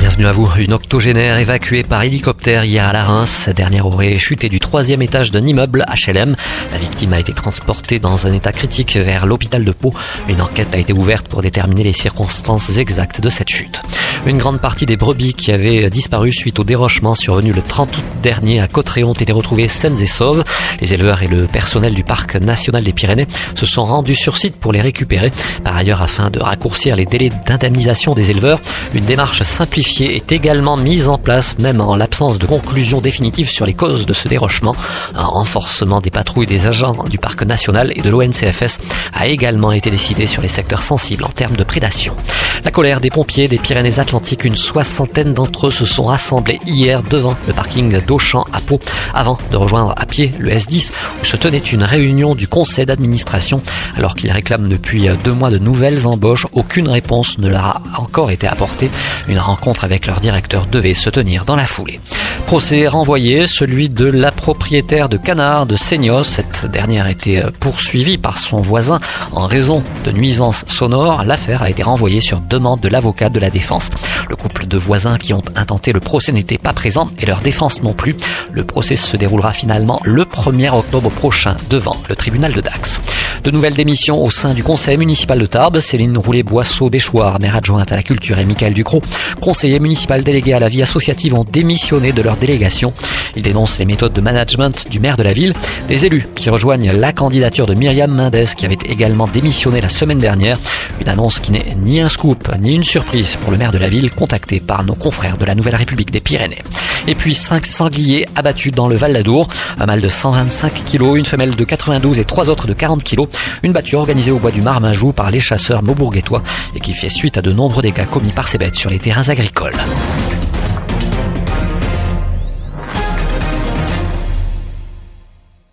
Bienvenue à vous. Une octogénaire évacuée par hélicoptère hier à la Reims. Sa dernière aurait chuté du troisième étage d'un immeuble HLM. La victime a été transportée dans un état critique vers l'hôpital de Pau. Une enquête a été ouverte pour déterminer les circonstances exactes de cette chute. Une grande partie des brebis qui avaient disparu suite au dérochement survenu le 30 août dernier à Cotteret ont été retrouvées saines et sauves. Les éleveurs et le personnel du parc national des Pyrénées se sont rendus sur site pour les récupérer. Par ailleurs, afin de raccourcir les délais d'indemnisation des éleveurs, une démarche simplifiée est également mise en place, même en l'absence de conclusion définitive sur les causes de ce dérochement. Un renforcement des patrouilles des agents du parc national et de l'ONCFS a également été décidé sur les secteurs sensibles en termes de prédation. La colère des pompiers des Pyrénées-Atlantiques, une soixantaine d'entre eux se sont rassemblés hier devant le parking d'Auchan à Pau avant de rejoindre à pied le S10 où se tenait une réunion du conseil d'administration alors qu'ils réclament depuis deux mois de nouvelles embauches. Aucune réponse ne leur a encore été apportée. Une rencontre avec leur directeur devait se tenir dans la foulée. Procès renvoyé, celui de la propriétaire de canard de Seignos. Cette dernière a été poursuivie par son voisin en raison de nuisances sonores. L'affaire a été renvoyée sur demande de l'avocat de la défense. Le couple de voisins qui ont intenté le procès n'était pas présent et leur défense non plus. Le procès se déroulera finalement le 1er octobre prochain devant le tribunal de Dax. De nouvelles démissions au sein du conseil municipal de Tarbes. Céline Roulet-Boisseau d'Échoir, maire adjointe à la culture et Michael Ducrot, conseiller municipal délégué à la vie associative, ont démissionné de leur délégation. Ils dénoncent les méthodes de management du maire de la ville. Des élus qui rejoignent la candidature de Myriam Mendès qui avait également démissionné la semaine dernière. Une annonce qui n'est ni un scoop ni une surprise pour le maire de la ville contacté par nos confrères de la Nouvelle République des Pyrénées. Et puis 5 sangliers abattus dans le Val d'Adour. Un mâle de 125 kg, une femelle de 92 et trois autres de 40 kg. Une battue organisée au bois du Marminjou par les chasseurs maubourguetois et qui fait suite à de nombreux dégâts commis par ces bêtes sur les terrains agricoles.